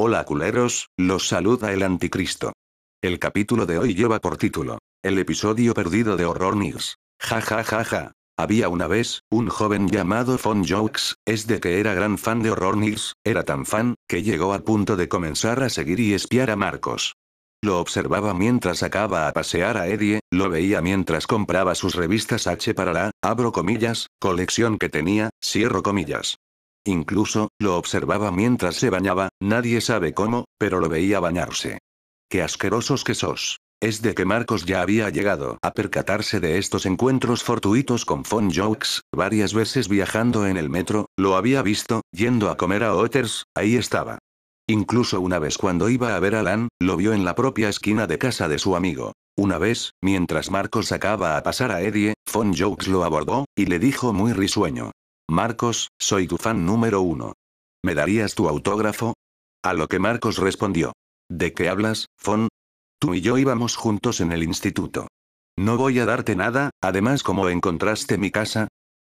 Hola culeros, los saluda el anticristo. El capítulo de hoy lleva por título, El episodio perdido de Horror News. Ja ja ja ja. Había una vez, un joven llamado Fon Jokes, es de que era gran fan de Horror News, era tan fan, que llegó a punto de comenzar a seguir y espiar a Marcos. Lo observaba mientras sacaba a pasear a Eddie, lo veía mientras compraba sus revistas H para la, abro comillas, colección que tenía, cierro comillas. Incluso, lo observaba mientras se bañaba, nadie sabe cómo, pero lo veía bañarse. ¡Qué asquerosos que sos! Es de que Marcos ya había llegado a percatarse de estos encuentros fortuitos con Fon Jokes, varias veces viajando en el metro, lo había visto, yendo a comer a Otters, ahí estaba. Incluso una vez cuando iba a ver a Alan, lo vio en la propia esquina de casa de su amigo. Una vez, mientras Marcos sacaba a pasar a Eddie, Fon Jokes lo abordó, y le dijo muy risueño. Marcos, soy tu fan número uno. ¿Me darías tu autógrafo? A lo que Marcos respondió. ¿De qué hablas, Fon? Tú y yo íbamos juntos en el instituto. No voy a darte nada, además ¿cómo encontraste mi casa?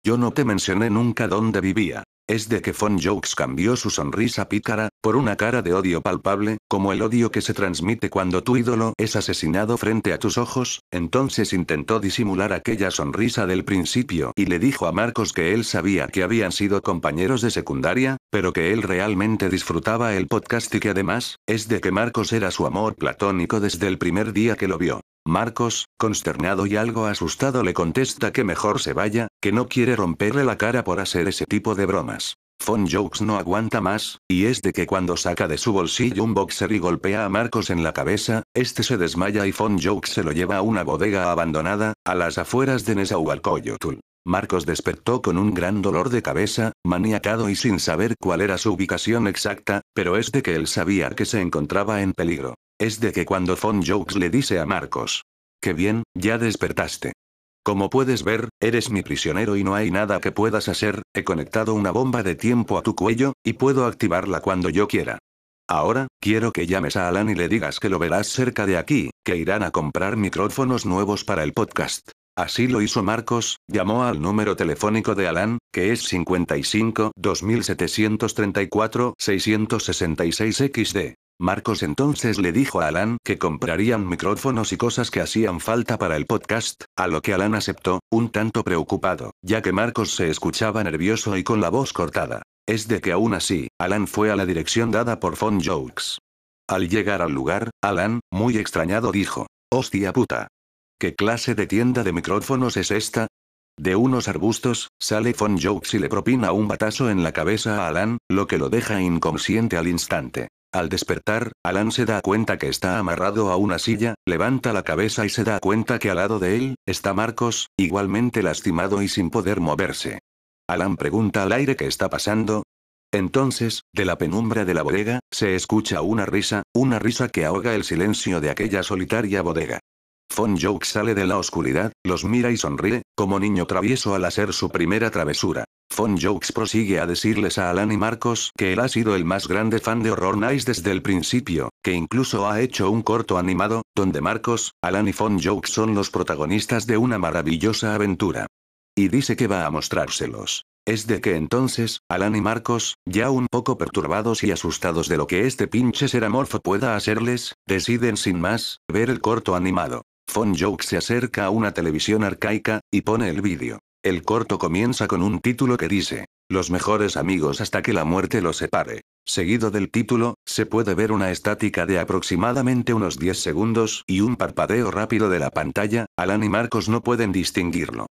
Yo no te mencioné nunca dónde vivía. Es de que Fon Jokes cambió su sonrisa pícara, por una cara de odio palpable, como el odio que se transmite cuando tu ídolo es asesinado frente a tus ojos, entonces intentó disimular aquella sonrisa del principio y le dijo a Marcos que él sabía que habían sido compañeros de secundaria, pero que él realmente disfrutaba el podcast y que además, es de que Marcos era su amor platónico desde el primer día que lo vio. Marcos, consternado y algo asustado le contesta que mejor se vaya, que no quiere romperle la cara por hacer ese tipo de bromas. Fon Jokes no aguanta más, y es de que cuando saca de su bolsillo un boxer y golpea a Marcos en la cabeza, este se desmaya y Fon Jokes se lo lleva a una bodega abandonada, a las afueras de Nezahualcóyotl. Marcos despertó con un gran dolor de cabeza, maniacado y sin saber cuál era su ubicación exacta, pero es de que él sabía que se encontraba en peligro. Es de que cuando Fon Jokes le dice a Marcos. Que bien, ya despertaste. Como puedes ver, eres mi prisionero y no hay nada que puedas hacer, he conectado una bomba de tiempo a tu cuello, y puedo activarla cuando yo quiera. Ahora, quiero que llames a Alan y le digas que lo verás cerca de aquí, que irán a comprar micrófonos nuevos para el podcast. Así lo hizo Marcos, llamó al número telefónico de Alan, que es 55 2734 666 XD. Marcos entonces le dijo a Alan que comprarían micrófonos y cosas que hacían falta para el podcast, a lo que Alan aceptó, un tanto preocupado, ya que Marcos se escuchaba nervioso y con la voz cortada. Es de que aún así, Alan fue a la dirección dada por Fon Jokes. Al llegar al lugar, Alan, muy extrañado dijo, Hostia puta. ¿Qué clase de tienda de micrófonos es esta? De unos arbustos, sale Fon Jokes y le propina un batazo en la cabeza a Alan, lo que lo deja inconsciente al instante. Al despertar, Alan se da cuenta que está amarrado a una silla, levanta la cabeza y se da cuenta que al lado de él, está Marcos, igualmente lastimado y sin poder moverse. Alan pregunta al aire qué está pasando. Entonces, de la penumbra de la bodega, se escucha una risa, una risa que ahoga el silencio de aquella solitaria bodega. Fon sale de la oscuridad, los mira y sonríe, como niño travieso al hacer su primera travesura. Fon Jokes prosigue a decirles a Alan y Marcos que él ha sido el más grande fan de Horror Nights desde el principio, que incluso ha hecho un corto animado, donde Marcos, Alan y Fon Jokes son los protagonistas de una maravillosa aventura. Y dice que va a mostrárselos. Es de que entonces, Alan y Marcos, ya un poco perturbados y asustados de lo que este pinche ser amorfo pueda hacerles, deciden sin más, ver el corto animado. Fon Jokes se acerca a una televisión arcaica, y pone el vídeo. El corto comienza con un título que dice, Los mejores amigos hasta que la muerte los separe. Seguido del título, se puede ver una estática de aproximadamente unos 10 segundos y un parpadeo rápido de la pantalla, Alan y Marcos no pueden distinguirlo.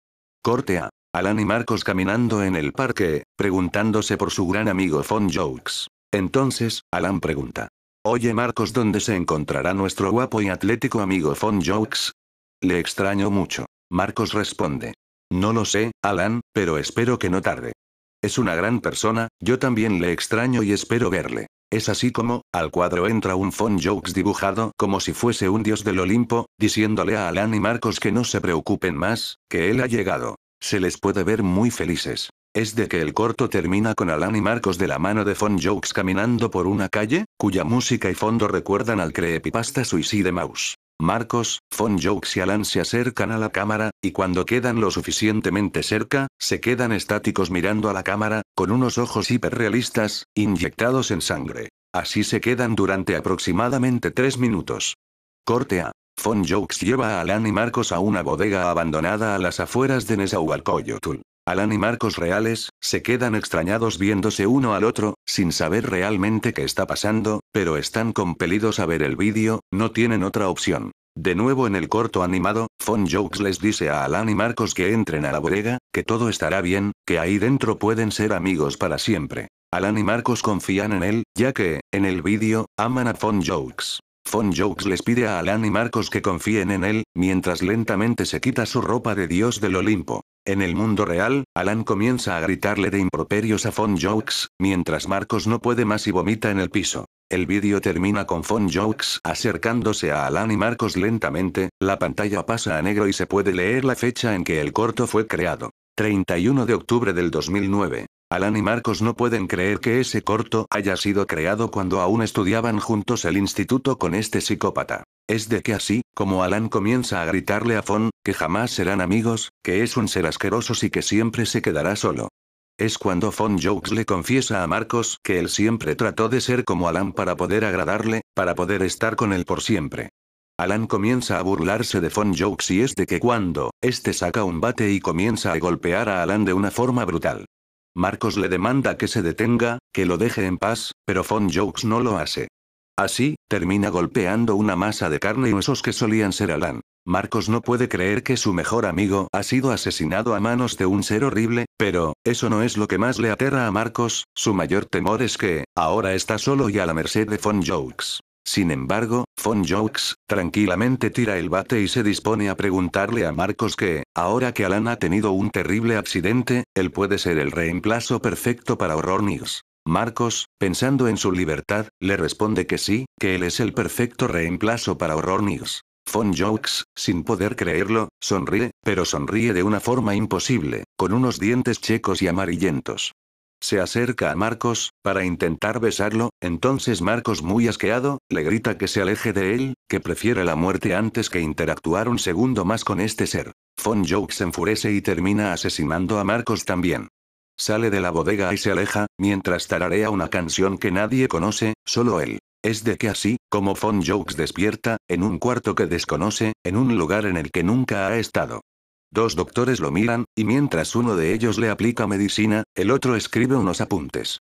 Corte A. Alan y Marcos caminando en el parque, preguntándose por su gran amigo Fon Jokes. Entonces, Alan pregunta. Oye Marcos, ¿dónde se encontrará nuestro guapo y atlético amigo Fon Jokes? Le extraño mucho. Marcos responde. No lo sé, Alan, pero espero que no tarde. Es una gran persona, yo también le extraño y espero verle. Es así como, al cuadro entra un Fon Jokes dibujado como si fuese un dios del Olimpo, diciéndole a Alan y Marcos que no se preocupen más, que él ha llegado. Se les puede ver muy felices. Es de que el corto termina con Alan y Marcos de la mano de Fon Jokes caminando por una calle, cuya música y fondo recuerdan al creepypasta Suicide Mouse. Marcos, Fon Jokes y Alan se acercan a la cámara, y cuando quedan lo suficientemente cerca, se quedan estáticos mirando a la cámara, con unos ojos hiperrealistas, inyectados en sangre. Así se quedan durante aproximadamente tres minutos. Corte A. Fon Jokes lleva a Alan y Marcos a una bodega abandonada a las afueras de Nezahualcóyotl. Alan y Marcos reales, se quedan extrañados viéndose uno al otro, sin saber realmente qué está pasando, pero están compelidos a ver el vídeo, no tienen otra opción. De nuevo en el corto animado, Fon Jokes les dice a Alan y Marcos que entren a la bodega, que todo estará bien, que ahí dentro pueden ser amigos para siempre. Alan y Marcos confían en él, ya que, en el vídeo, aman a Fon Jokes. Fon Jokes les pide a Alan y Marcos que confíen en él, mientras lentamente se quita su ropa de dios del Olimpo. En el mundo real, Alan comienza a gritarle de improperios a Fon Jokes, mientras Marcos no puede más y vomita en el piso. El vídeo termina con Fon Jokes acercándose a Alan y Marcos lentamente, la pantalla pasa a negro y se puede leer la fecha en que el corto fue creado. 31 de octubre del 2009. Alan y Marcos no pueden creer que ese corto haya sido creado cuando aún estudiaban juntos el instituto con este psicópata. Es de que así, como Alan comienza a gritarle a Fon, que jamás serán amigos, que es un ser asqueroso y que siempre se quedará solo. Es cuando Fon Jokes le confiesa a Marcos que él siempre trató de ser como Alan para poder agradarle, para poder estar con él por siempre. Alan comienza a burlarse de Fon Jokes y es de que cuando, este saca un bate y comienza a golpear a Alan de una forma brutal. Marcos le demanda que se detenga, que lo deje en paz, pero Fon Jokes no lo hace. Así, termina golpeando una masa de carne y huesos que solían ser Alan. Marcos no puede creer que su mejor amigo ha sido asesinado a manos de un ser horrible, pero, eso no es lo que más le aterra a Marcos, su mayor temor es que, ahora está solo y a la merced de Fon Jokes. Sin embargo, Fon Jokes, tranquilamente tira el bate y se dispone a preguntarle a Marcos que, ahora que Alan ha tenido un terrible accidente, él puede ser el reemplazo perfecto para Horror News. Marcos, pensando en su libertad, le responde que sí, que él es el perfecto reemplazo para Horror News. Fon Jokes, sin poder creerlo, sonríe, pero sonríe de una forma imposible, con unos dientes checos y amarillentos. Se acerca a Marcos, para intentar besarlo, entonces Marcos muy asqueado, le grita que se aleje de él, que prefiere la muerte antes que interactuar un segundo más con este ser. Fon Joke se enfurece y termina asesinando a Marcos también. Sale de la bodega y se aleja, mientras tararea una canción que nadie conoce, solo él. Es de que así, como Fon Jokes despierta, en un cuarto que desconoce, en un lugar en el que nunca ha estado. Dos doctores lo miran, y mientras uno de ellos le aplica medicina, el otro escribe unos apuntes.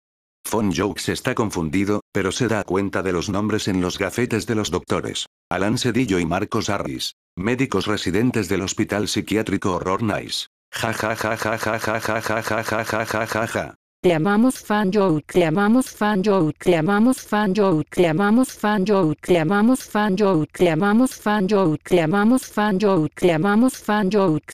Fon Jokes está confundido, pero se da cuenta de los nombres en los gafetes de los doctores. Alan Cedillo y Marcos Harris. Médicos residentes del Hospital Psiquiátrico Horror Nice. Ja ja ja ja ja ja ja ja ja ja ja ja ja ja. Clamamos fan Joe, clamamos fan Joe, clamamos fan Joe, clamamos fan Joe, clamamos fan Joe, clamamos fan Joe, clamamos fan Joe, clamamos fan Joe.